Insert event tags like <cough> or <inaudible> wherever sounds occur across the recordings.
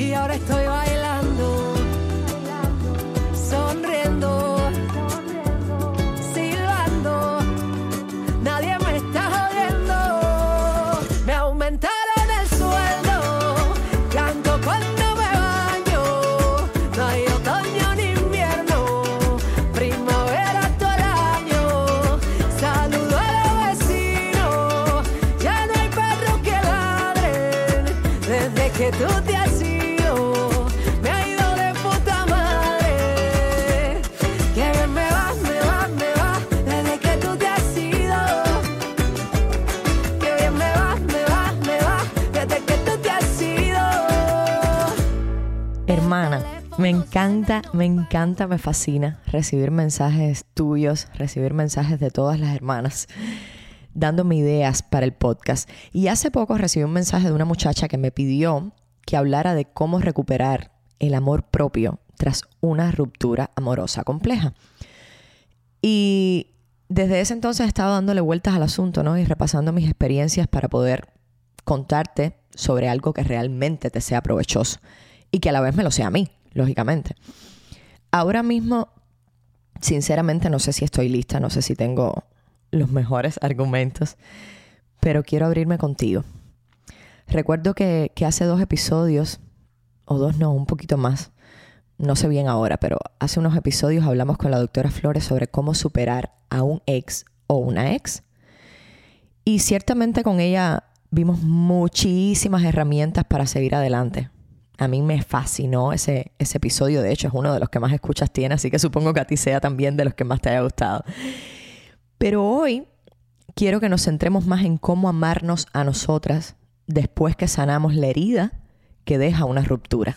y ahora estoy bailando, sonriendo, silbando. Nadie me está jodiendo. Me aumentaron el sueldo, canto cuando me baño. No hay otoño ni invierno, primavera todo el año. Saludo a los vecinos, ya no hay perros que ladren. Desde que tú te has Hermana, me encanta, me encanta, me fascina recibir mensajes tuyos, recibir mensajes de todas las hermanas dándome ideas para el podcast. Y hace poco recibí un mensaje de una muchacha que me pidió que hablara de cómo recuperar el amor propio tras una ruptura amorosa compleja. Y desde ese entonces he estado dándole vueltas al asunto, ¿no? Y repasando mis experiencias para poder contarte sobre algo que realmente te sea provechoso y que a la vez me lo sea a mí, lógicamente. Ahora mismo, sinceramente, no sé si estoy lista, no sé si tengo los mejores argumentos, pero quiero abrirme contigo. Recuerdo que, hace dos episodios, o dos no, un poquito más, no sé bien ahora, pero hace unos episodios hablamos con la doctora Flores sobre cómo superar a un ex o una ex. Y ciertamente con ella vimos muchísimas herramientas para seguir adelante. A mí me fascinó ese, ese episodio, de hecho es uno de los que más escuchas tiene, así que supongo que a ti sea también de los que más te haya gustado. Pero hoy quiero que nos centremos más en cómo amarnos a nosotras después que sanamos la herida que deja una ruptura.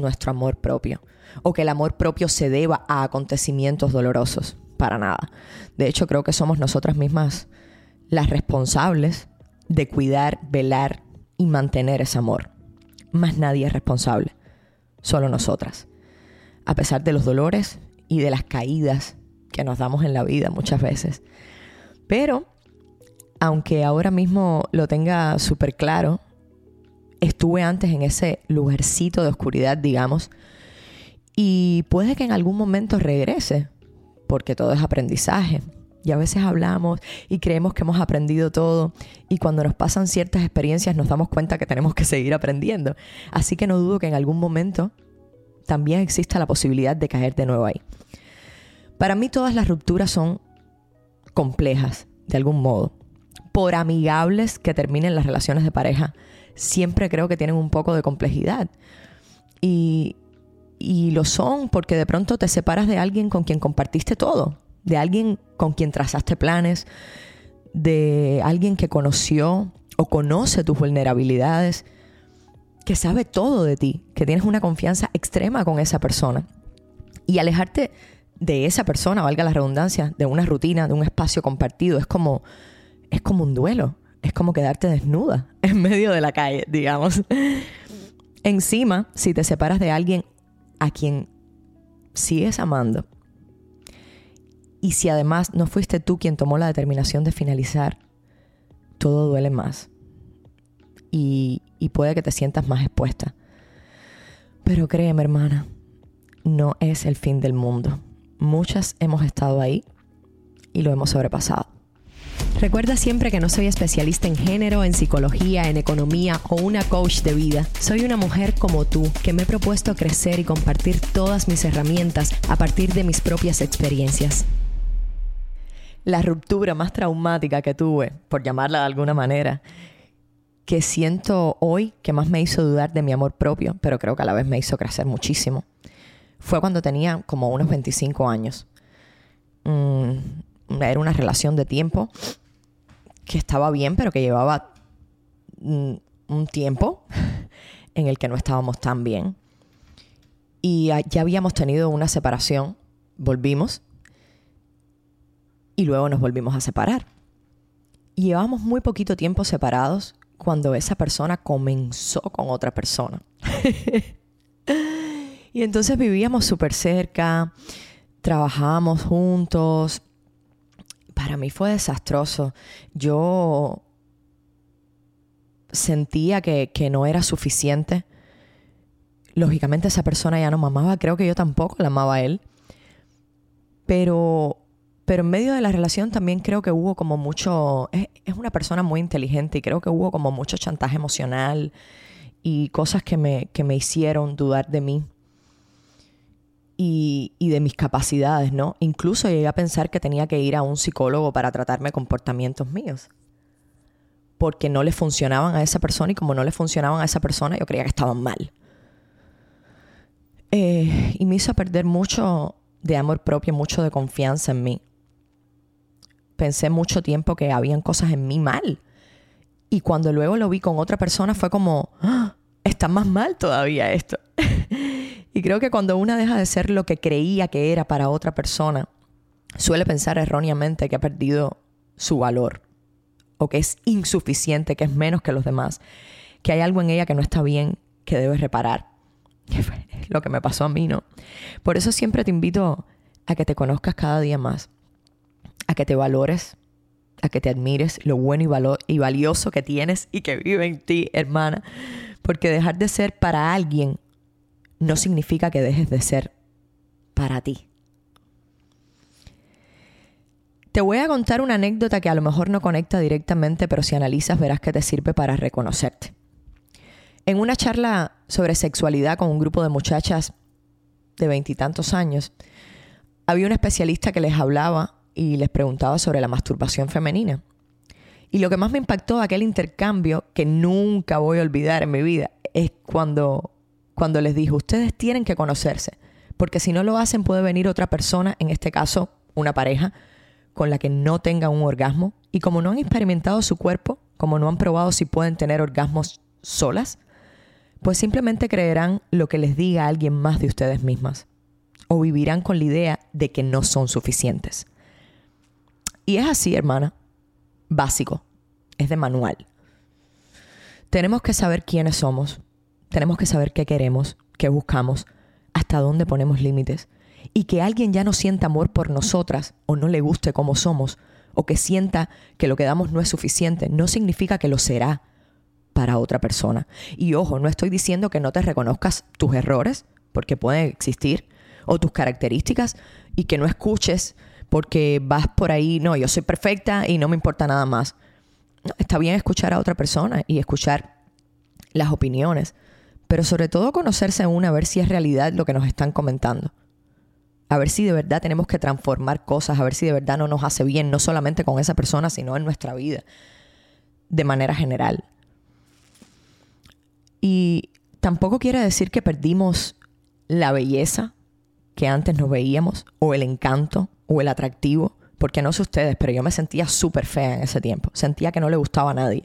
nuestro amor propio o que el amor propio se deba a acontecimientos dolorosos, para nada. De hecho, creo que somos nosotras mismas las responsables de cuidar, velar y mantener ese amor. Más nadie es responsable, solo nosotras. A pesar de los dolores y de las caídas que nos damos en la vida muchas veces. Pero, aunque ahora mismo lo tenga súper claro, estuve antes en ese lugarcito de oscuridad, digamos, y puede que en algún momento regrese, porque todo es aprendizaje. Y a veces hablamos y creemos que hemos aprendido todo y cuando nos pasan ciertas experiencias nos damos cuenta que tenemos que seguir aprendiendo. Así que no dudo que en algún momento también exista la posibilidad de caer de nuevo ahí. Para mí todas las rupturas son complejas, de algún modo. Por amigables que terminen las relaciones de pareja, siempre creo que tienen un poco de complejidad. Y, y lo son porque de pronto te separas de alguien con quien compartiste todo, de alguien con quien trazaste planes, de alguien que conoció o conoce tus vulnerabilidades, que sabe todo de ti, que tienes una confianza extrema con esa persona. Y alejarte de esa persona, valga la redundancia, de una rutina, de un espacio compartido, es como, es como un duelo, es como quedarte desnuda <laughs> en medio de la calle, digamos. Encima, si te separas de alguien a quien sigues amando, y si además no fuiste tú quien tomó la determinación de finalizar, todo duele más. Y, y puede que te sientas más expuesta. Pero créeme, hermana, no es el fin del mundo. Muchas hemos estado ahí y lo hemos sobrepasado. Recuerda siempre que no soy especialista en género, en psicología, en economía o una coach de vida. Soy una mujer como tú que me he propuesto crecer y compartir todas mis herramientas a partir de mis propias experiencias. La ruptura más traumática que tuve, por llamarla de alguna manera, que siento hoy que más me hizo dudar de mi amor propio, pero creo que a la vez me hizo crecer muchísimo, fue cuando tenía como unos 25 años. Mm, era una relación de tiempo que estaba bien, pero que llevaba mm, un tiempo <laughs> en el que no estábamos tan bien. Y ya habíamos tenido una separación, volvimos y luego nos volvimos a separar. Y llevamos muy poquito tiempo separados cuando esa persona comenzó con otra persona. <laughs> y entonces vivíamos súper cerca, trabajábamos juntos. Para mí fue desastroso. Yo sentía que, que no era suficiente. Lógicamente esa persona ya no me amaba, creo que yo tampoco la amaba a él. Pero pero en medio de la relación también creo que hubo como mucho, es, una persona muy inteligente y creo que hubo como mucho chantaje emocional y cosas que me, que me hicieron dudar de mí y, de mis capacidades, ¿no? Incluso llegué a pensar que tenía que ir a un psicólogo para tratarme comportamientos míos. Porque no le funcionaban a esa persona y como no le funcionaban a esa persona, yo creía que estaban mal. Eh, y me hizo perder mucho de amor propio, mucho de confianza en mí pensé mucho tiempo que habían cosas en mí mal. Y cuando luego lo vi con otra persona fue como, ¡Ah! está más mal todavía esto. <laughs> y creo que cuando una deja de ser lo que creía que era para otra persona, suele pensar erróneamente que ha perdido su valor o que es insuficiente, que es menos que los demás, que hay algo en ella que no está bien, que debe reparar. <laughs> lo que me pasó a mí, ¿no? Por eso siempre te invito a que te conozcas cada día más a que te valores, a que te admires lo bueno y, y valioso que tienes y que vive en ti, hermana. Porque dejar de ser para alguien no significa que dejes de ser para ti. Te voy a contar una anécdota que a lo mejor no conecta directamente, pero si analizas verás que te sirve para reconocerte. En una charla sobre sexualidad con un grupo de muchachas de veintitantos años, había un especialista que les hablaba y les preguntaba sobre la masturbación femenina. Y lo que más me impactó aquel intercambio, que nunca voy a olvidar en mi vida, es cuando, cuando les dijo, ustedes tienen que conocerse, porque si no lo hacen puede venir otra persona, en este caso una pareja, con la que no tenga un orgasmo, y como no han experimentado su cuerpo, como no han probado si pueden tener orgasmos solas, pues simplemente creerán lo que les diga alguien más de ustedes mismas, o vivirán con la idea de que no son suficientes. Y es así, hermana. Básico. Es de manual. Tenemos que saber quiénes somos. Tenemos que saber qué queremos, qué buscamos, hasta dónde ponemos límites. Y que alguien ya no sienta amor por nosotras o no le guste como somos o que sienta que lo que damos no es suficiente, no significa que lo será para otra persona. Y ojo, no estoy diciendo que no te reconozcas tus errores, porque pueden existir, o tus características, y que no escuches porque vas por ahí, no, yo soy perfecta y no me importa nada más. está bien escuchar a otra persona y escuchar las opiniones, pero sobre todo conocerse una, a ver si es realidad lo que nos están comentando. A ver si de verdad tenemos que transformar cosas, a ver si de verdad no nos hace bien, no solamente con esa persona, sino en nuestra vida, de manera general. Y tampoco quiere decir que perdimos la belleza que antes nos veíamos, o el encanto, o el atractivo, porque no sé ustedes, pero yo me sentía súper fea en ese tiempo. Sentía que no le gustaba a nadie.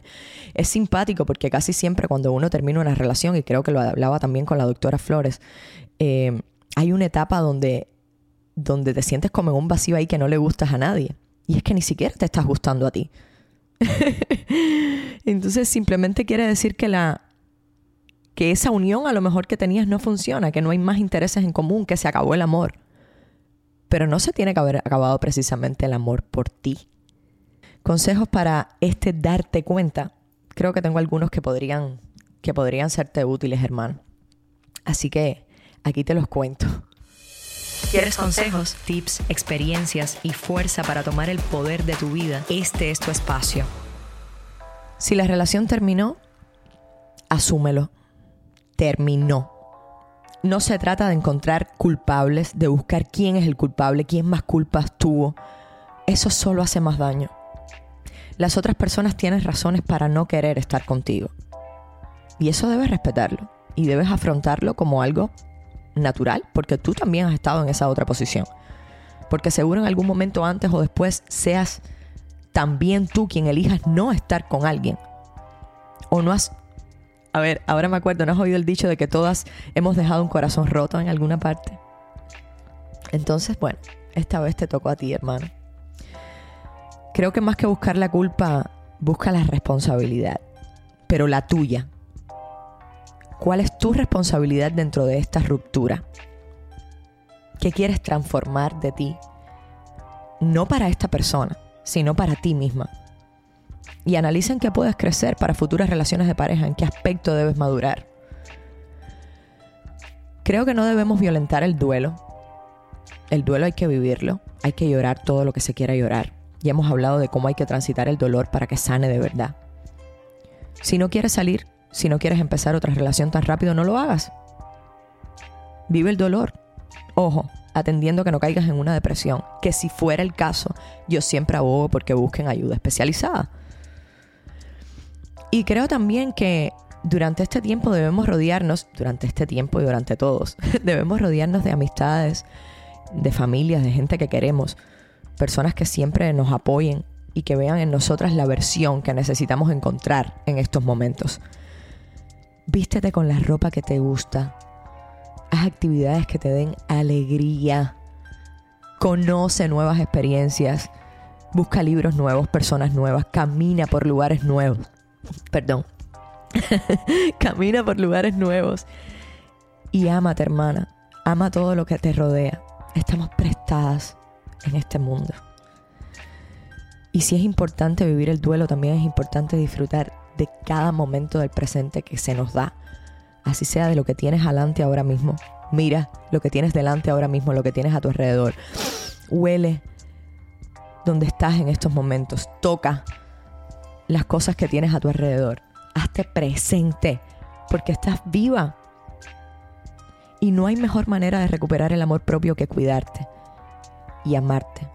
Es simpático porque casi siempre cuando uno termina una relación, y creo que lo hablaba también con la doctora Flores, eh, hay una etapa donde, donde te sientes como en un vacío ahí que no le gustas a nadie. Y es que ni siquiera te estás gustando a ti. <laughs> Entonces simplemente quiere decir que la que esa unión a lo mejor que tenías no funciona, que no hay más intereses en común, que se acabó el amor. Pero no se tiene que haber acabado precisamente el amor por ti. Consejos para este darte cuenta. Creo que tengo algunos que podrían, que podrían serte útiles, hermano. Así que aquí te los cuento. ¿Quieres consejos, tips, experiencias y fuerza para tomar el poder de tu vida? Este es tu espacio. Si la relación terminó, asúmelo. Terminó no se trata de encontrar culpables, de buscar quién es el culpable, quién más culpas tuvo. Eso solo hace más daño. Las otras personas tienen razones para no querer estar contigo. Y eso debes respetarlo y debes afrontarlo como algo natural, porque tú también has estado en esa otra posición. Porque seguro en algún momento antes o después seas también tú quien elijas no estar con alguien. O no has A ver, ahora me acuerdo, ¿no has oído el dicho de que todas hemos dejado un corazón roto en alguna parte? Entonces, bueno, esta vez te tocó a ti, hermano. Creo que más que buscar la culpa, busca la responsabilidad, pero la tuya. ¿Cuál es tu responsabilidad dentro de esta ruptura? ¿Qué quieres transformar de ti? No para esta persona, sino para ti misma. Y analiza en qué puedes crecer para futuras relaciones de pareja, en qué aspecto debes madurar. Creo que no debemos violentar el duelo. El duelo hay que vivirlo, hay que llorar todo lo que se quiera llorar. Ya hemos hablado de cómo hay que transitar el dolor para que sane de verdad. Si no quieres salir, si no quieres empezar otra relación tan rápido, no lo hagas. Vive el dolor. Ojo, atendiendo que no caigas en una depresión, que si fuera el caso, yo siempre abogo porque busquen ayuda especializada. Y creo también que durante este tiempo debemos rodearnos, durante este tiempo y durante todos, <laughs> debemos rodearnos de amistades, de familias, de gente que queremos, personas que siempre nos apoyen y que vean en nosotras la versión que necesitamos encontrar en estos momentos. Vístete con la ropa que te gusta. Haz actividades que te den alegría. Conoce nuevas experiencias. Busca libros nuevos, personas nuevas. Camina por lugares nuevos. Perdón. <laughs> Camina por lugares nuevos. Y ámate, hermana. Ama todo lo que te rodea. Estamos prestadas en este mundo. Y si es importante vivir el duelo, también es importante disfrutar de cada momento del presente que se nos da. Así sea de lo que tienes adelante ahora mismo. Mira lo que tienes delante ahora mismo, lo que tienes a tu alrededor. Huele donde estás en estos momentos. Toca las cosas que tienes a tu alrededor. Hazte presente porque estás viva. Y no hay mejor manera de recuperar el amor propio que cuidarte y amarte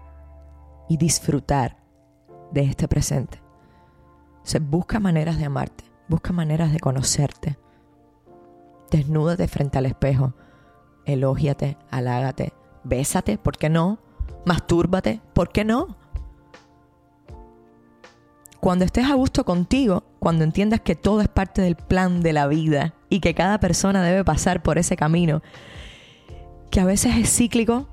y disfrutar de este presente. Se busca maneras de amarte, busca maneras de conocerte. Desnúdate frente al espejo, elógiate, halágate, bésate, ¿por qué no? Mastúrbate, ¿por qué no? Cuando estés a gusto contigo, cuando entiendas que todo es parte del plan de la vida y que cada persona debe pasar por ese camino, que a veces es cíclico,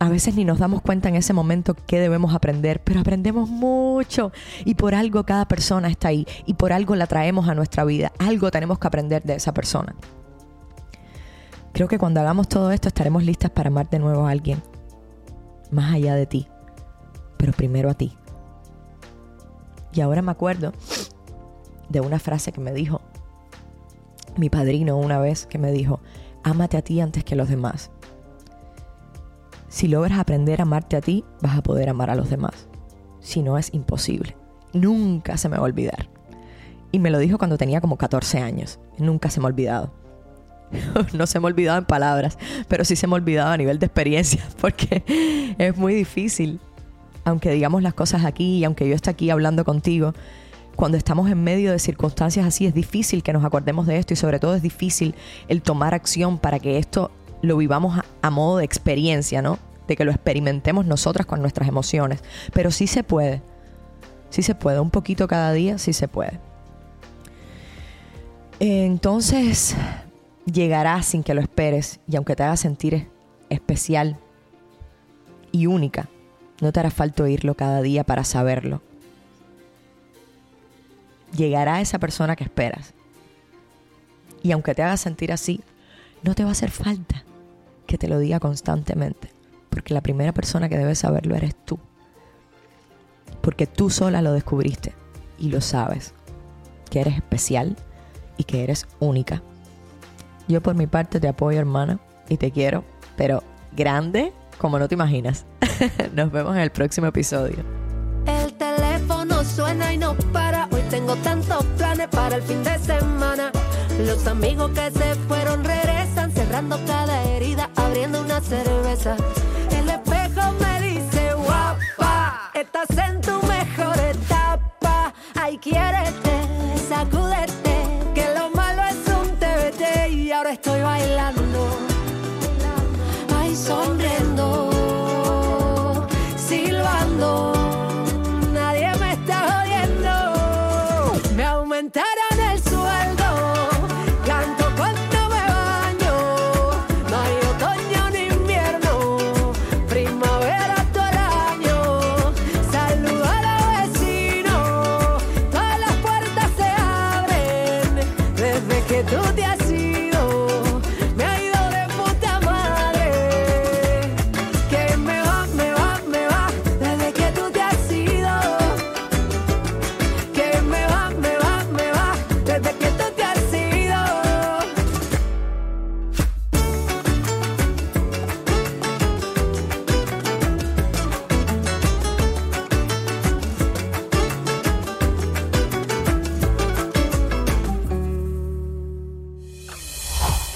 a veces ni nos damos cuenta en ese momento qué debemos aprender, pero aprendemos mucho y por algo cada persona está ahí y por algo la traemos a nuestra vida. Algo tenemos que aprender de esa persona. Creo que cuando hagamos todo esto estaremos listas para amar de nuevo a alguien, más allá de ti, pero primero a ti. Y ahora me acuerdo de una frase que me dijo mi padrino una vez, que me dijo, ámate a ti antes que a los demás. Si logras aprender a amarte a ti, vas a poder amar a los demás. Si no, es imposible. Nunca se me va a olvidar. Y me lo dijo cuando tenía como 14 años. Nunca se me ha olvidado. <laughs> no se me ha olvidado en palabras, pero sí se me ha olvidado a nivel de experiencia, <laughs> porque es muy difícil. Aunque digamos las cosas aquí y aunque yo esté aquí hablando contigo, cuando estamos en medio de circunstancias así es difícil que nos acordemos de esto y sobre todo es difícil el tomar acción para que esto lo vivamos a, modo de experiencia, ¿no? De que lo experimentemos nosotras con nuestras emociones. Pero sí se puede. Sí se puede. Un poquito cada día, sí se puede. Entonces, llegará sin que lo esperes y aunque te haga sentir especial y única, no te hará falta oírlo cada día para saberlo. Llegará esa persona que esperas. Y aunque te haga sentir así, no te va a hacer falta que te lo diga constantemente, porque la primera persona que debe saberlo eres tú, porque tú sola lo descubriste y lo sabes, que eres especial y que eres única. Yo por mi parte te apoyo hermana y te quiero, pero grande como no te imaginas. <laughs> Nos vemos en el próximo episodio. El teléfono suena y no para. Hoy tengo tantos planes para el fin de semana. Los amigos que se fueron regresan, cerrando cada herida, abriendo una cerveza. El espejo me dice, guapa, estás en tu mejor etapa. Ay, quiérete, sacúdete, que lo malo es un TBT y ahora estoy bailando. Ay, sonriendo,